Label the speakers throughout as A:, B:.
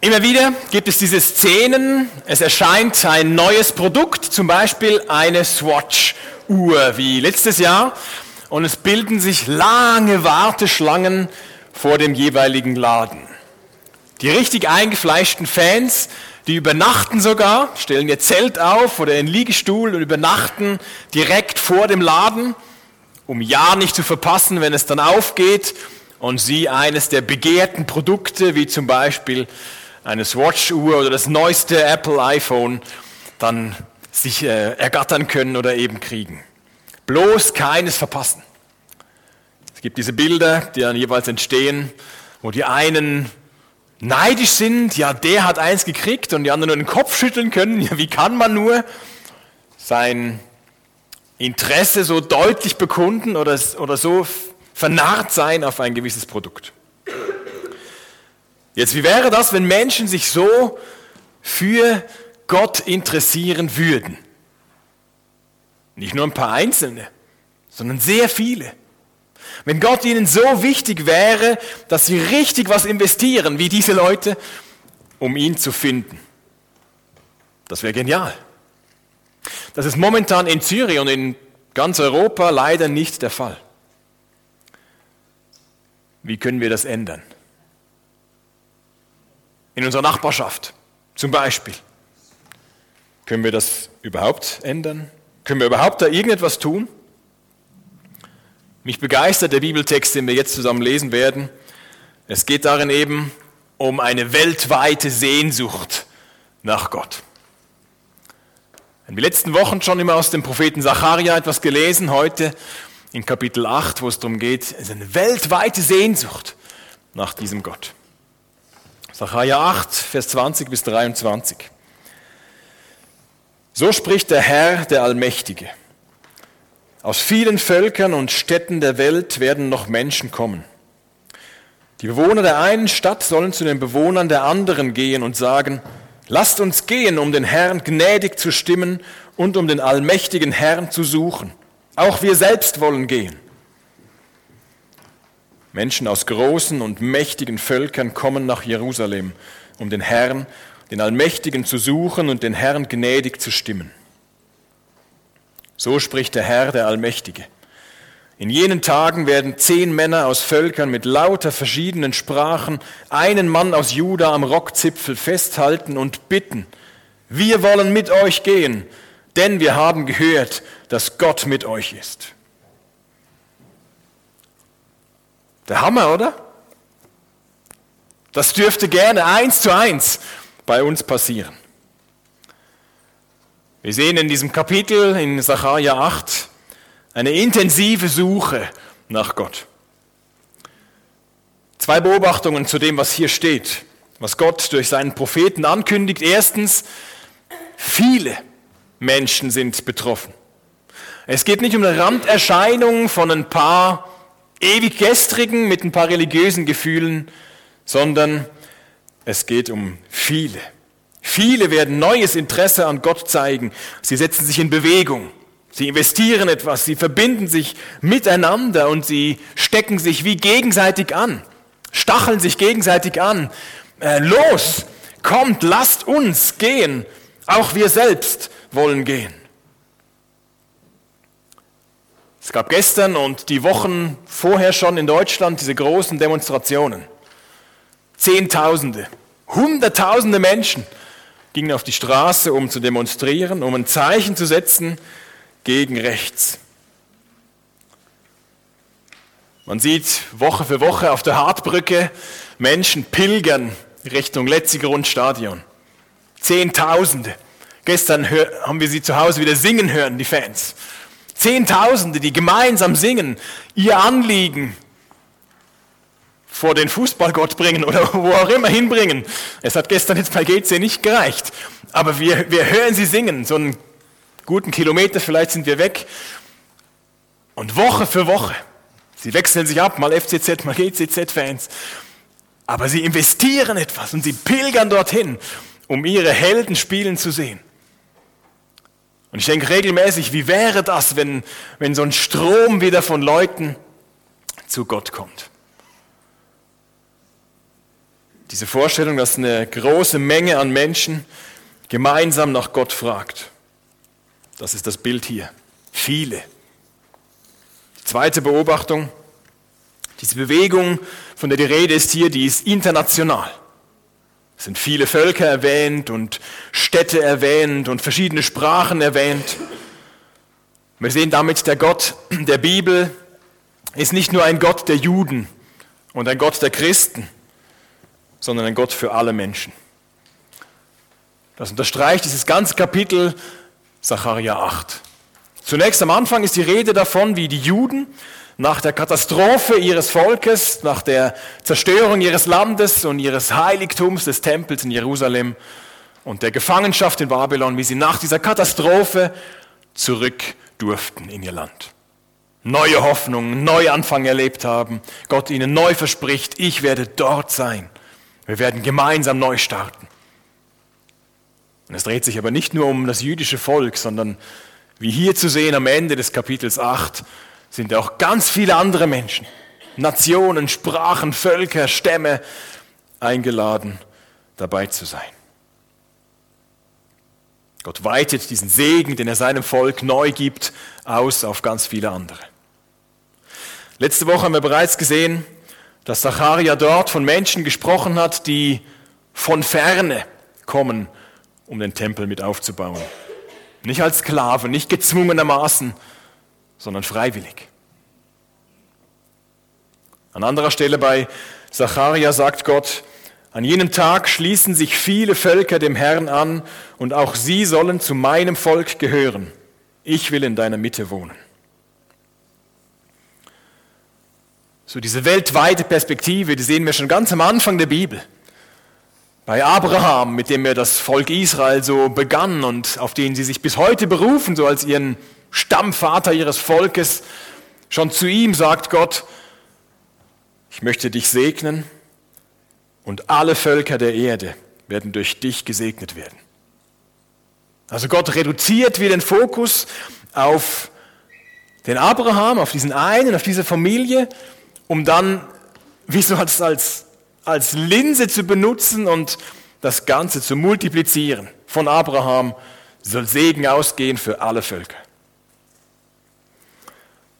A: Immer wieder gibt es diese Szenen, es erscheint ein neues Produkt, zum Beispiel eine Swatch-Uhr wie letztes Jahr, und es bilden sich lange Warteschlangen vor dem jeweiligen Laden. Die richtig eingefleischten Fans, die übernachten sogar, stellen ihr Zelt auf oder ihren Liegestuhl und übernachten direkt vor dem Laden, um ja nicht zu verpassen, wenn es dann aufgeht und sie eines der begehrten Produkte, wie zum Beispiel eine Swatch-Uhr oder das neueste Apple iPhone dann sich äh, ergattern können oder eben kriegen. Bloß keines verpassen. Es gibt diese Bilder, die dann jeweils entstehen, wo die einen neidisch sind, ja, der hat eins gekriegt und die anderen nur den Kopf schütteln können, ja, wie kann man nur sein Interesse so deutlich bekunden oder, oder so vernarrt sein auf ein gewisses Produkt. Jetzt, wie wäre das, wenn Menschen sich so für Gott interessieren würden? Nicht nur ein paar Einzelne, sondern sehr viele. Wenn Gott ihnen so wichtig wäre, dass sie richtig was investieren, wie diese Leute, um ihn zu finden. Das wäre genial. Das ist momentan in Syrien und in ganz Europa leider nicht der Fall. Wie können wir das ändern? In unserer Nachbarschaft zum Beispiel. Können wir das überhaupt ändern? Können wir überhaupt da irgendetwas tun? Mich begeistert der Bibeltext, den wir jetzt zusammen lesen werden. Es geht darin eben um eine weltweite Sehnsucht nach Gott. Haben die letzten Wochen schon immer aus dem Propheten Zacharia etwas gelesen, heute in Kapitel 8, wo es darum geht, es ist eine weltweite Sehnsucht nach diesem Gott. Sacharja 8, Vers 20 bis 23. So spricht der Herr, der Allmächtige. Aus vielen Völkern und Städten der Welt werden noch Menschen kommen. Die Bewohner der einen Stadt sollen zu den Bewohnern der anderen gehen und sagen, lasst uns gehen, um den Herrn gnädig zu stimmen und um den allmächtigen Herrn zu suchen. Auch wir selbst wollen gehen. Menschen aus großen und mächtigen Völkern kommen nach Jerusalem, um den Herrn, den Allmächtigen zu suchen und den Herrn gnädig zu stimmen. So spricht der Herr, der Allmächtige. In jenen Tagen werden zehn Männer aus Völkern mit lauter verschiedenen Sprachen einen Mann aus Juda am Rockzipfel festhalten und bitten, wir wollen mit euch gehen, denn wir haben gehört, dass Gott mit euch ist. Der Hammer, oder? Das dürfte gerne eins zu eins bei uns passieren. Wir sehen in diesem Kapitel in Sacharja 8 eine intensive Suche nach Gott. Zwei Beobachtungen zu dem, was hier steht, was Gott durch seinen Propheten ankündigt. Erstens, viele Menschen sind betroffen. Es geht nicht um eine Randerscheinung von ein paar ewig gestrigen mit ein paar religiösen Gefühlen, sondern es geht um viele. Viele werden neues Interesse an Gott zeigen. Sie setzen sich in Bewegung. Sie investieren etwas. Sie verbinden sich miteinander und sie stecken sich wie gegenseitig an. Stacheln sich gegenseitig an. Äh, los, kommt, lasst uns gehen. Auch wir selbst wollen gehen. Es gab gestern und die Wochen vorher schon in Deutschland diese großen Demonstrationen. Zehntausende, Hunderttausende Menschen gingen auf die Straße, um zu demonstrieren, um ein Zeichen zu setzen gegen rechts. Man sieht Woche für Woche auf der Hartbrücke Menschen pilgern Richtung Letzigrund-Stadion. Zehntausende. Gestern haben wir sie zu Hause wieder singen hören, die Fans. Zehntausende, die gemeinsam singen, ihr Anliegen vor den Fußballgott bringen oder wo auch immer hinbringen. Es hat gestern jetzt bei GC nicht gereicht. Aber wir, wir hören sie singen, so einen guten Kilometer vielleicht sind wir weg. Und Woche für Woche, sie wechseln sich ab, mal FCZ, mal GCZ-Fans. Aber sie investieren etwas und sie pilgern dorthin, um ihre Helden spielen zu sehen. Und ich denke regelmäßig, wie wäre das, wenn, wenn so ein Strom wieder von Leuten zu Gott kommt? Diese Vorstellung, dass eine große Menge an Menschen gemeinsam nach Gott fragt. Das ist das Bild hier. Viele. Die zweite Beobachtung, diese Bewegung, von der die Rede ist hier, die ist international. Es sind viele Völker erwähnt und Städte erwähnt und verschiedene Sprachen erwähnt. Wir sehen damit, der Gott der Bibel ist nicht nur ein Gott der Juden und ein Gott der Christen, sondern ein Gott für alle Menschen. Das unterstreicht dieses ganze Kapitel Sacharja 8. Zunächst am Anfang ist die Rede davon, wie die Juden nach der Katastrophe ihres Volkes, nach der Zerstörung ihres Landes und ihres Heiligtums des Tempels in Jerusalem und der Gefangenschaft in Babylon, wie sie nach dieser Katastrophe zurück durften in ihr Land. Neue Hoffnungen, Neuanfang erlebt haben, Gott ihnen neu verspricht, ich werde dort sein. Wir werden gemeinsam neu starten. Und es dreht sich aber nicht nur um das jüdische Volk, sondern wie hier zu sehen am Ende des Kapitels 8 sind auch ganz viele andere Menschen, Nationen, Sprachen, Völker, Stämme eingeladen, dabei zu sein. Gott weitet diesen Segen, den er seinem Volk neu gibt, aus auf ganz viele andere. Letzte Woche haben wir bereits gesehen, dass Zacharia dort von Menschen gesprochen hat, die von ferne kommen um den Tempel mit aufzubauen. Nicht als Sklave, nicht gezwungenermaßen, sondern freiwillig. An anderer Stelle bei Zacharia sagt Gott, an jenem Tag schließen sich viele Völker dem Herrn an und auch sie sollen zu meinem Volk gehören. Ich will in deiner Mitte wohnen. So diese weltweite Perspektive, die sehen wir schon ganz am Anfang der Bibel. Bei Abraham, mit dem er das Volk Israel so begann und auf den sie sich bis heute berufen, so als ihren Stammvater ihres Volkes, schon zu ihm sagt Gott, ich möchte dich segnen und alle Völker der Erde werden durch dich gesegnet werden. Also Gott reduziert wieder den Fokus auf den Abraham, auf diesen einen, auf diese Familie, um dann wie so als, als als Linse zu benutzen und das Ganze zu multiplizieren. Von Abraham soll Segen ausgehen für alle Völker.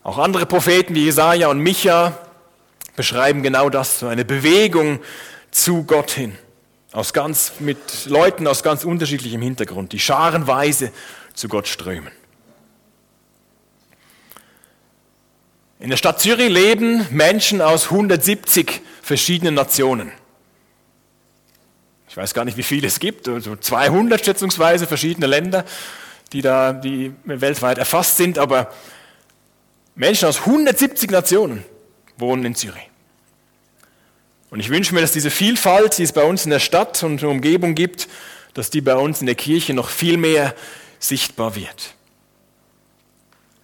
A: Auch andere Propheten wie Jesaja und Micha beschreiben genau das, so eine Bewegung zu Gott hin. Aus ganz, mit Leuten aus ganz unterschiedlichem Hintergrund, die scharenweise zu Gott strömen. In der Stadt Zürich leben Menschen aus 170 verschiedenen Nationen. Ich weiß gar nicht, wie viele es gibt, also 200 schätzungsweise verschiedene Länder, die da die weltweit erfasst sind, aber Menschen aus 170 Nationen wohnen in Zürich. Und ich wünsche mir, dass diese Vielfalt, die es bei uns in der Stadt und der Umgebung gibt, dass die bei uns in der Kirche noch viel mehr sichtbar wird.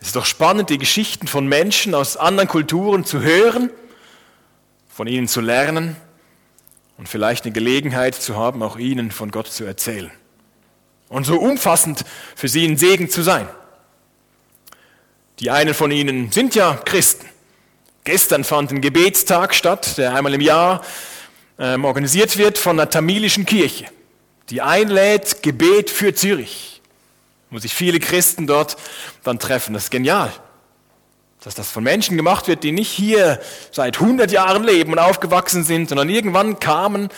A: Es ist doch spannend, die Geschichten von Menschen aus anderen Kulturen zu hören von ihnen zu lernen und vielleicht eine Gelegenheit zu haben, auch ihnen von Gott zu erzählen. Und so umfassend für sie ein Segen zu sein. Die einen von ihnen sind ja Christen. Gestern fand ein Gebetstag statt, der einmal im Jahr ähm, organisiert wird von der tamilischen Kirche, die einlädt Gebet für Zürich, wo sich viele Christen dort dann treffen. Das ist genial dass das von Menschen gemacht wird, die nicht hier seit 100 Jahren leben und aufgewachsen sind, sondern irgendwann kamen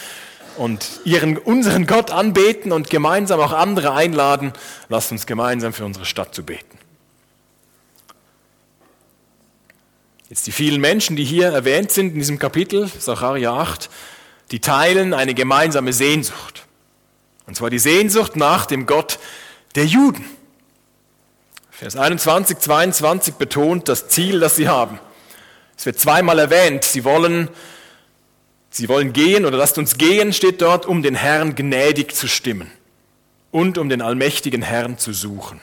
A: und ihren, unseren Gott anbeten und gemeinsam auch andere einladen, lasst uns gemeinsam für unsere Stadt zu beten. Jetzt die vielen Menschen, die hier erwähnt sind in diesem Kapitel, Sacharja 8, die teilen eine gemeinsame Sehnsucht. Und zwar die Sehnsucht nach dem Gott der Juden. Vers 21, 22 betont das Ziel, das sie haben. Es wird zweimal erwähnt, sie wollen, sie wollen gehen oder lasst uns gehen, steht dort, um den Herrn gnädig zu stimmen und um den allmächtigen Herrn zu suchen.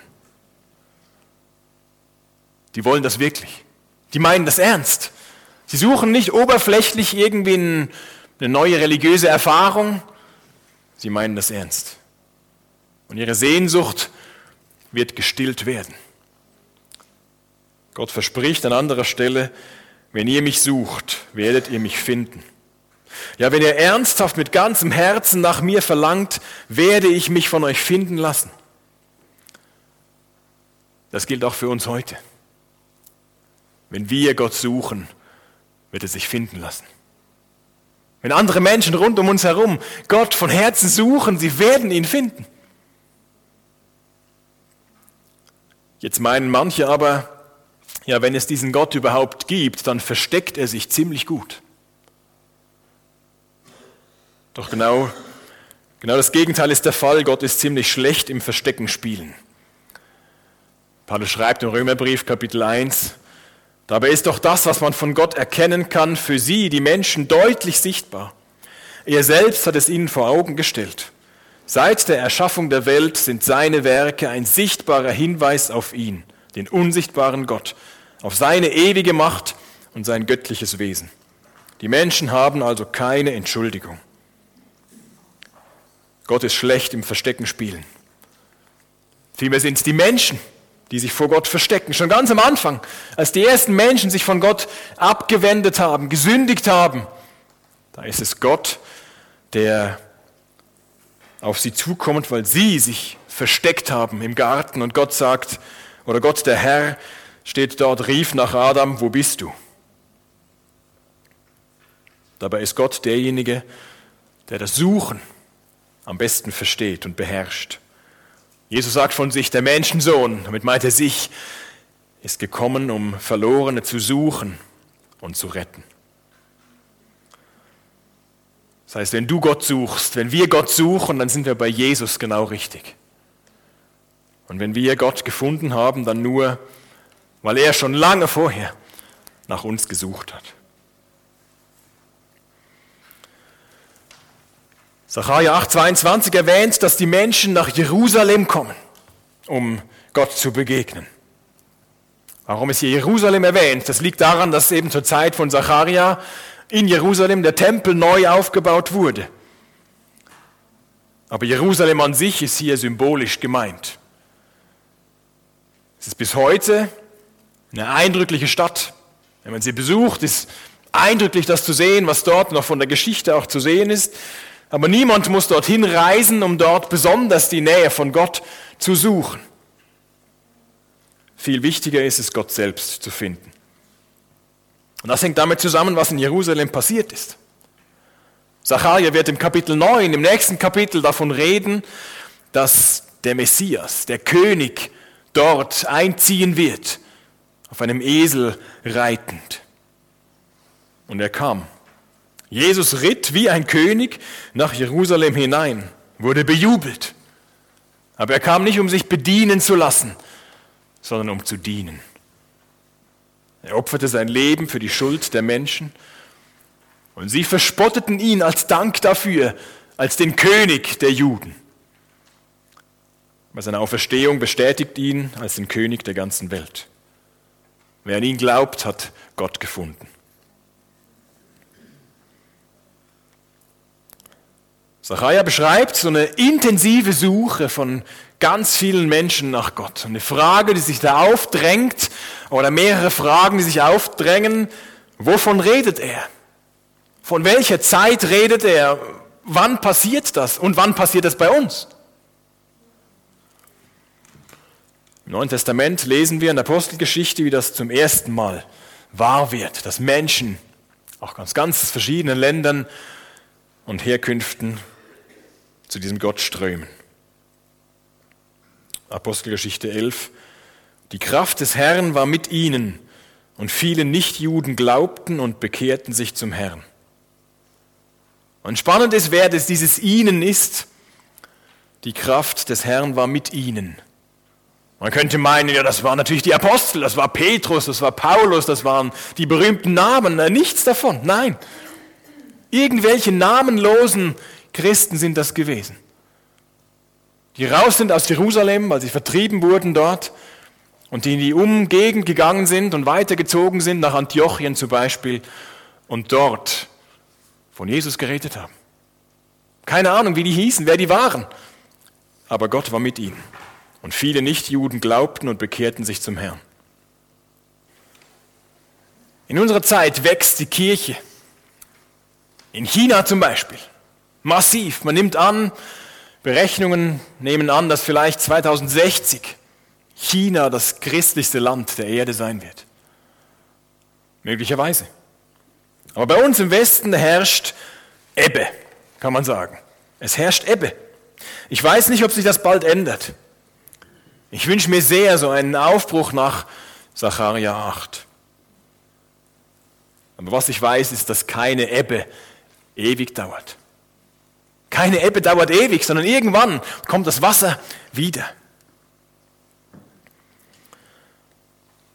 A: Die wollen das wirklich. Die meinen das ernst. Sie suchen nicht oberflächlich irgendwie eine neue religiöse Erfahrung. Sie meinen das ernst. Und ihre Sehnsucht wird gestillt werden. Gott verspricht an anderer Stelle, wenn ihr mich sucht, werdet ihr mich finden. Ja, wenn ihr ernsthaft mit ganzem Herzen nach mir verlangt, werde ich mich von euch finden lassen. Das gilt auch für uns heute. Wenn wir Gott suchen, wird er sich finden lassen. Wenn andere Menschen rund um uns herum Gott von Herzen suchen, sie werden ihn finden. Jetzt meinen manche aber, ja, wenn es diesen Gott überhaupt gibt, dann versteckt er sich ziemlich gut. Doch genau, genau das Gegenteil ist der Fall. Gott ist ziemlich schlecht im Verstecken spielen. Paulus schreibt im Römerbrief Kapitel 1, dabei ist doch das, was man von Gott erkennen kann, für sie, die Menschen, deutlich sichtbar. Er selbst hat es ihnen vor Augen gestellt. Seit der Erschaffung der Welt sind seine Werke ein sichtbarer Hinweis auf ihn, den unsichtbaren Gott, auf seine ewige Macht und sein göttliches Wesen. Die Menschen haben also keine Entschuldigung. Gott ist schlecht im Verstecken spielen. Vielmehr sind es die Menschen, die sich vor Gott verstecken. Schon ganz am Anfang, als die ersten Menschen sich von Gott abgewendet haben, gesündigt haben, da ist es Gott, der auf sie zukommt, weil sie sich versteckt haben im Garten und Gott sagt, oder Gott der Herr steht dort, rief nach Adam, wo bist du? Dabei ist Gott derjenige, der das Suchen am besten versteht und beherrscht. Jesus sagt von sich, der Menschensohn, damit meint er sich, ist gekommen, um Verlorene zu suchen und zu retten. Das heißt, wenn du Gott suchst, wenn wir Gott suchen, dann sind wir bei Jesus genau richtig. Und wenn wir Gott gefunden haben, dann nur, weil er schon lange vorher nach uns gesucht hat. Sacharja 8,22 erwähnt, dass die Menschen nach Jerusalem kommen, um Gott zu begegnen. Warum ist hier Jerusalem erwähnt? Das liegt daran, dass eben zur Zeit von Sacharja in Jerusalem der Tempel neu aufgebaut wurde. Aber Jerusalem an sich ist hier symbolisch gemeint. Es ist bis heute eine eindrückliche Stadt. Wenn man sie besucht, ist eindrücklich das zu sehen, was dort noch von der Geschichte auch zu sehen ist. Aber niemand muss dorthin reisen, um dort besonders die Nähe von Gott zu suchen. Viel wichtiger ist es, Gott selbst zu finden. Und das hängt damit zusammen, was in Jerusalem passiert ist. Zacharia wird im Kapitel 9, im nächsten Kapitel davon reden, dass der Messias, der König, dort einziehen wird, auf einem Esel reitend. Und er kam. Jesus ritt wie ein König nach Jerusalem hinein, wurde bejubelt. Aber er kam nicht, um sich bedienen zu lassen, sondern um zu dienen. Er opferte sein Leben für die Schuld der Menschen und sie verspotteten ihn als Dank dafür, als den König der Juden. Bei seiner Auferstehung bestätigt ihn als den König der ganzen Welt. Wer an ihn glaubt, hat Gott gefunden. Zachariah beschreibt so eine intensive Suche von ganz vielen Menschen nach Gott. Eine Frage, die sich da aufdrängt, oder mehrere Fragen, die sich aufdrängen. Wovon redet er? Von welcher Zeit redet er? Wann passiert das? Und wann passiert das bei uns? Im Neuen Testament lesen wir in der Apostelgeschichte, wie das zum ersten Mal wahr wird, dass Menschen, auch ganz, ganz verschiedenen Ländern und Herkünften, zu diesem Gott strömen. Apostelgeschichte 11. Die Kraft des Herrn war mit ihnen und viele Nichtjuden glaubten und bekehrten sich zum Herrn. Und spannend ist, wer das dieses ihnen ist. Die Kraft des Herrn war mit ihnen. Man könnte meinen, ja, das waren natürlich die Apostel, das war Petrus, das war Paulus, das waren die berühmten Namen. Nichts davon, nein. Irgendwelche namenlosen Christen sind das gewesen. Die raus sind aus Jerusalem, weil sie vertrieben wurden dort und die in die Umgegend gegangen sind und weitergezogen sind nach Antiochien zum Beispiel und dort von Jesus geredet haben. Keine Ahnung, wie die hießen, wer die waren, aber Gott war mit ihnen. Und viele Nichtjuden glaubten und bekehrten sich zum Herrn. In unserer Zeit wächst die Kirche. In China zum Beispiel. Massiv. Man nimmt an, Berechnungen nehmen an, dass vielleicht 2060 China das christlichste Land der Erde sein wird. Möglicherweise. Aber bei uns im Westen herrscht Ebbe, kann man sagen. Es herrscht Ebbe. Ich weiß nicht, ob sich das bald ändert. Ich wünsche mir sehr so einen Aufbruch nach Sacharja 8. Aber was ich weiß, ist, dass keine Ebbe ewig dauert. Keine Ebbe dauert ewig, sondern irgendwann kommt das Wasser wieder.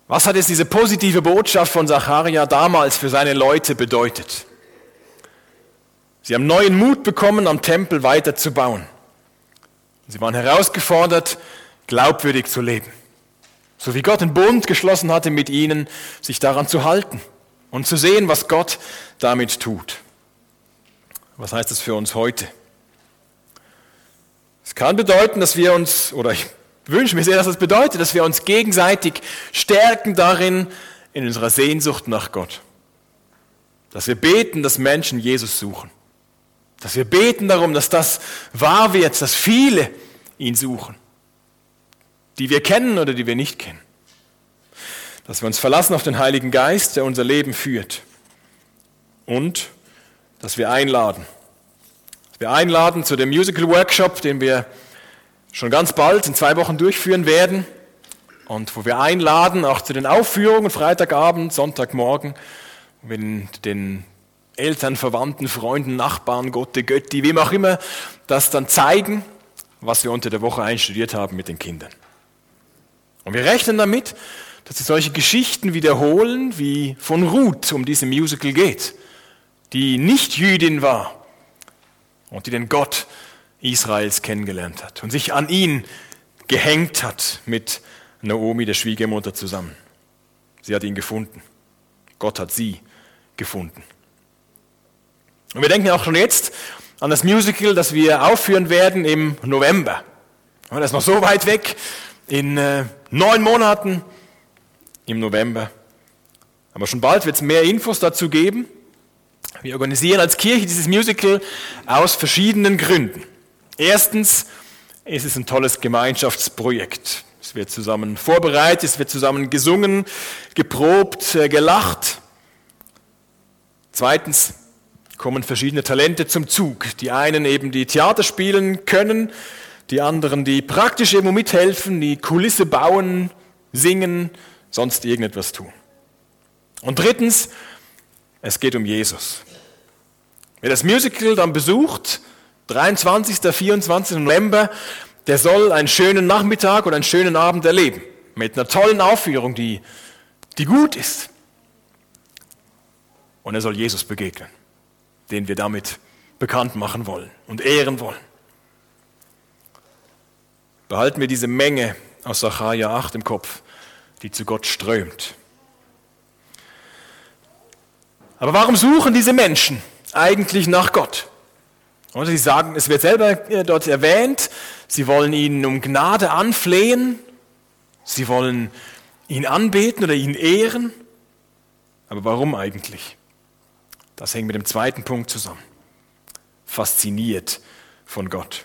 A: Was hat jetzt diese positive Botschaft von Zacharia damals für seine Leute bedeutet? Sie haben neuen Mut bekommen, am Tempel weiter zu bauen. Sie waren herausgefordert, glaubwürdig zu leben. So wie Gott einen Bund geschlossen hatte mit ihnen, sich daran zu halten und zu sehen, was Gott damit tut. Was heißt das für uns heute? Es kann bedeuten, dass wir uns, oder ich wünsche mir sehr, dass das bedeutet, dass wir uns gegenseitig stärken darin, in unserer Sehnsucht nach Gott. Dass wir beten, dass Menschen Jesus suchen. Dass wir beten darum, dass das wahr wird, dass viele ihn suchen. Die wir kennen oder die wir nicht kennen. Dass wir uns verlassen auf den Heiligen Geist, der unser Leben führt. Und dass wir einladen. Wir einladen zu dem Musical Workshop, den wir schon ganz bald in zwei Wochen durchführen werden und wo wir einladen, auch zu den Aufführungen, Freitagabend, Sonntagmorgen, mit den Eltern, Verwandten, Freunden, Nachbarn, Gotte, Götti, wem auch immer, das dann zeigen, was wir unter der Woche einstudiert haben mit den Kindern. Und wir rechnen damit, dass sich solche Geschichten wiederholen, wie von Ruth um diese Musical geht, die nicht Jüdin war und die den Gott Israels kennengelernt hat und sich an ihn gehängt hat mit Naomi, der Schwiegermutter, zusammen. Sie hat ihn gefunden. Gott hat sie gefunden. Und wir denken auch schon jetzt an das Musical, das wir aufführen werden im November. Das ist noch so weit weg, in äh, neun Monaten im November. Aber schon bald wird es mehr Infos dazu geben. Wir organisieren als Kirche dieses Musical aus verschiedenen Gründen. Erstens ist es ein tolles Gemeinschaftsprojekt. Es wird zusammen vorbereitet, es wird zusammen gesungen, geprobt, äh, gelacht. Zweitens kommen verschiedene Talente zum Zug. Die einen eben, die Theater spielen können, die anderen, die praktisch irgendwo mithelfen, die Kulisse bauen, singen, sonst irgendetwas tun. Und drittens, es geht um Jesus. Wer das Musical dann besucht, 23. 24. November, der soll einen schönen Nachmittag oder einen schönen Abend erleben. Mit einer tollen Aufführung, die, die gut ist. Und er soll Jesus begegnen, den wir damit bekannt machen wollen und ehren wollen. Behalten wir diese Menge aus Sacharja 8 im Kopf, die zu Gott strömt. Aber warum suchen diese Menschen eigentlich nach Gott? Und sie sagen, es wird selber äh, dort erwähnt, sie wollen ihn um Gnade anflehen, sie wollen ihn anbeten oder ihn ehren. Aber warum eigentlich? Das hängt mit dem zweiten Punkt zusammen. Fasziniert von Gott.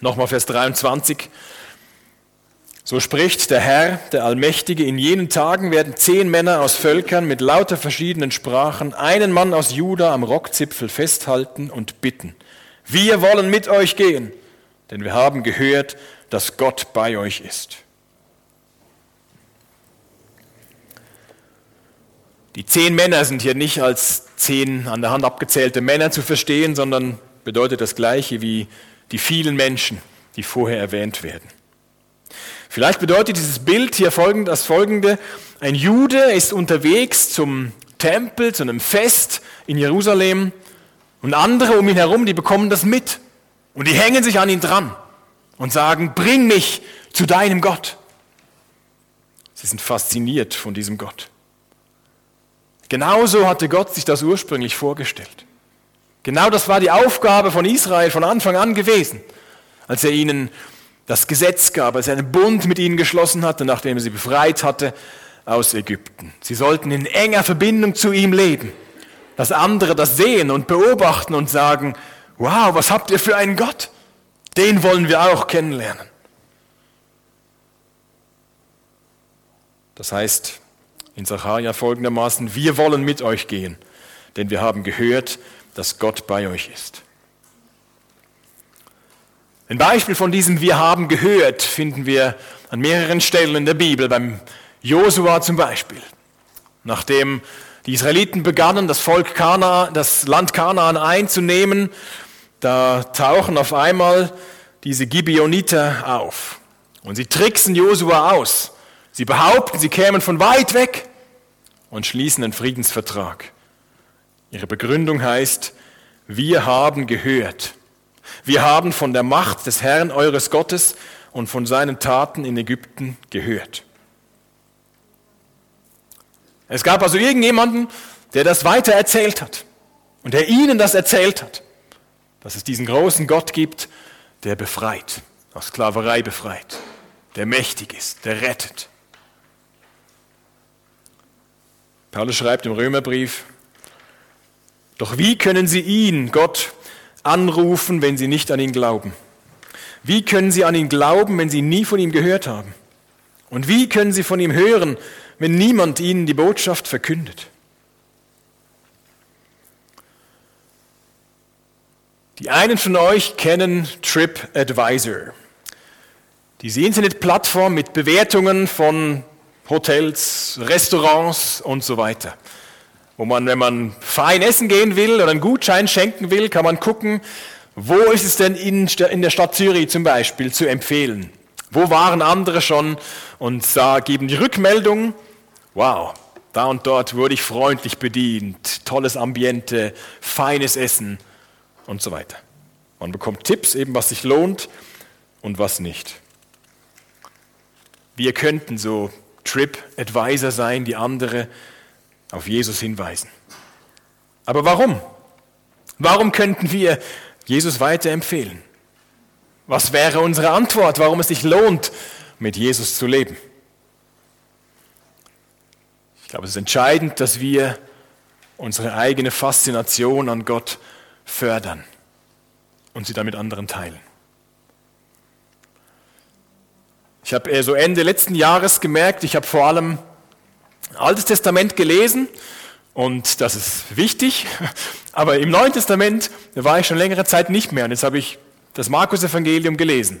A: Nochmal Vers 23. So spricht der Herr, der Allmächtige, in jenen Tagen werden zehn Männer aus Völkern mit lauter verschiedenen Sprachen einen Mann aus Juda am Rockzipfel festhalten und bitten, wir wollen mit euch gehen, denn wir haben gehört, dass Gott bei euch ist. Die zehn Männer sind hier nicht als zehn an der Hand abgezählte Männer zu verstehen, sondern bedeutet das gleiche wie die vielen Menschen, die vorher erwähnt werden. Vielleicht bedeutet dieses Bild hier folgend, das folgende. Ein Jude ist unterwegs zum Tempel, zu einem Fest in Jerusalem und andere um ihn herum, die bekommen das mit und die hängen sich an ihn dran und sagen, bring mich zu deinem Gott. Sie sind fasziniert von diesem Gott. Genauso hatte Gott sich das ursprünglich vorgestellt. Genau das war die Aufgabe von Israel von Anfang an gewesen, als er ihnen das Gesetz gab, als er einen Bund mit ihnen geschlossen hatte, nachdem er sie befreit hatte aus Ägypten. Sie sollten in enger Verbindung zu ihm leben dass andere das sehen und beobachten und sagen, wow, was habt ihr für einen Gott? Den wollen wir auch kennenlernen. Das heißt in Sacharja folgendermaßen, wir wollen mit euch gehen, denn wir haben gehört, dass Gott bei euch ist. Ein Beispiel von diesem Wir haben gehört finden wir an mehreren Stellen in der Bibel, beim Josua zum Beispiel. Nachdem die Israeliten begannen, das Volk Kana, das Land Kanaan einzunehmen, da tauchen auf einmal diese Gibeoniter auf. Und sie tricksen Josua aus. Sie behaupten, sie kämen von weit weg und schließen einen Friedensvertrag. Ihre Begründung heißt, wir haben gehört. Wir haben von der Macht des Herrn eures Gottes und von seinen Taten in Ägypten gehört. Es gab also irgendjemanden, der das weiter erzählt hat und der ihnen das erzählt hat, dass es diesen großen Gott gibt, der befreit, aus Sklaverei befreit, der mächtig ist, der rettet. Paulus schreibt im Römerbrief, doch wie können sie ihn, Gott, anrufen, wenn sie nicht an ihn glauben? Wie können sie an ihn glauben, wenn sie nie von ihm gehört haben? Und wie können sie von ihm hören, wenn niemand ihnen die Botschaft verkündet? Die einen von euch kennen TripAdvisor. Diese Internetplattform mit Bewertungen von Hotels, Restaurants und so weiter. Wo man, wenn man fein essen gehen will oder einen Gutschein schenken will, kann man gucken, wo ist es denn in, der Stadt Zürich zum Beispiel zu empfehlen? Wo waren andere schon und da geben die Rückmeldung, wow, da und dort wurde ich freundlich bedient, tolles Ambiente, feines Essen und so weiter. Man bekommt Tipps, eben was sich lohnt und was nicht. Wir könnten so Trip-Advisor sein, die andere auf Jesus hinweisen. Aber warum? Warum könnten wir Jesus weiterempfehlen? Was wäre unsere Antwort, warum es sich lohnt, mit Jesus zu leben? Ich glaube, es ist entscheidend, dass wir unsere eigene Faszination an Gott fördern und sie dann mit anderen teilen. Ich habe so Ende letzten Jahres gemerkt, ich habe vor allem Altes Testament gelesen und das ist wichtig, aber im Neuen Testament war ich schon längere Zeit nicht mehr und jetzt habe ich das Markus-Evangelium gelesen.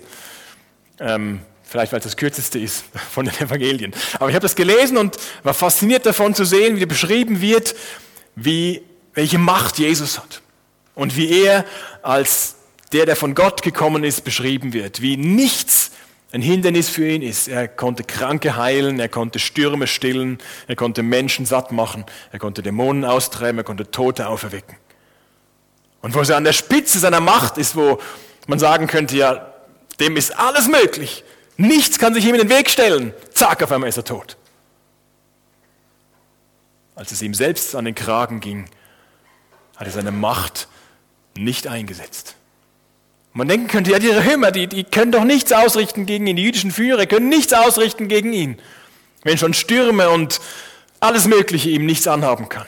A: Ähm, vielleicht weil es das kürzeste ist von den Evangelien. Aber ich habe das gelesen und war fasziniert davon zu sehen, wie beschrieben wird, wie, welche Macht Jesus hat und wie er als der, der von Gott gekommen ist, beschrieben wird, wie nichts ein Hindernis für ihn ist. Er konnte Kranke heilen, er konnte Stürme stillen, er konnte Menschen satt machen, er konnte Dämonen austreiben, er konnte Tote auferwecken. Und wo er an der Spitze seiner Macht ist, wo man sagen könnte, ja, dem ist alles möglich. Nichts kann sich ihm in den Weg stellen. Zack, auf einmal ist er tot. Als es ihm selbst an den Kragen ging, hat er seine Macht nicht eingesetzt. Man denken könnte, ja, die Römer, die, die können doch nichts ausrichten gegen ihn. Die jüdischen Führer können nichts ausrichten gegen ihn. Wenn schon Stürme und alles Mögliche ihm nichts anhaben kann.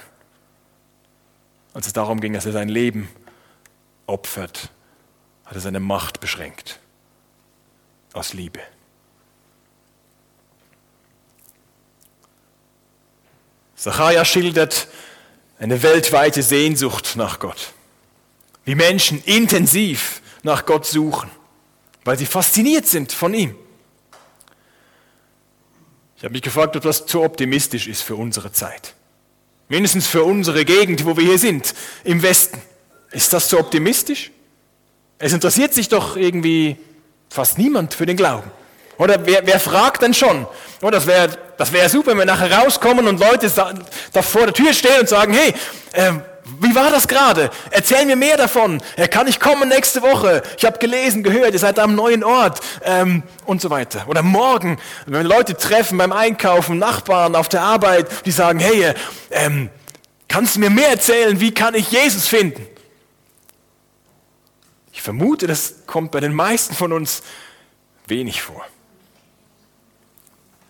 A: Als es darum ging, dass er sein Leben opfert, hat er seine Macht beschränkt. Aus Liebe. Zachariah schildert eine weltweite Sehnsucht nach Gott. Wie Menschen intensiv nach Gott suchen, weil sie fasziniert sind von ihm. Ich habe mich gefragt, ob das zu optimistisch ist für unsere Zeit. Mindestens für unsere Gegend, wo wir hier sind, im Westen. Ist das zu optimistisch? Es interessiert sich doch irgendwie fast niemand für den Glauben. Oder wer, wer fragt denn schon? Oh, das wäre das wär super, wenn wir nachher rauskommen und Leute da, da vor der Tür stehen und sagen, hey, äh, wie war das gerade? Erzähl mir mehr davon. Er kann ich kommen nächste Woche? Ich habe gelesen, gehört, ihr seid am neuen Ort ähm, und so weiter. Oder morgen, wenn wir Leute treffen beim Einkaufen, Nachbarn auf der Arbeit, die sagen, hey, ähm, kannst du mir mehr erzählen? Wie kann ich Jesus finden? Ich vermute, das kommt bei den meisten von uns wenig vor.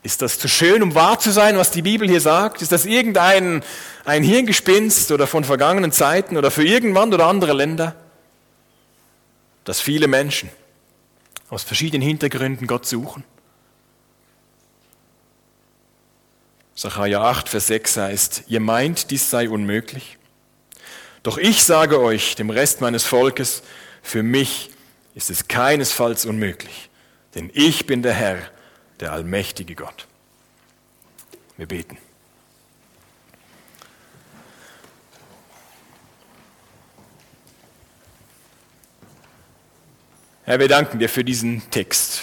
A: Ist das zu schön, um wahr zu sein, was die Bibel hier sagt? Ist das irgendein ein Hirngespinst oder von vergangenen Zeiten oder für irgendwann oder andere Länder? Dass viele Menschen aus verschiedenen Hintergründen Gott suchen? Sacharja 8, Vers 6 heißt, ihr meint, dies sei unmöglich? Doch ich sage euch, dem Rest meines Volkes, für mich ist es keinesfalls unmöglich, denn ich bin der Herr, der allmächtige Gott. Wir beten. Herr, wir danken dir für diesen Text.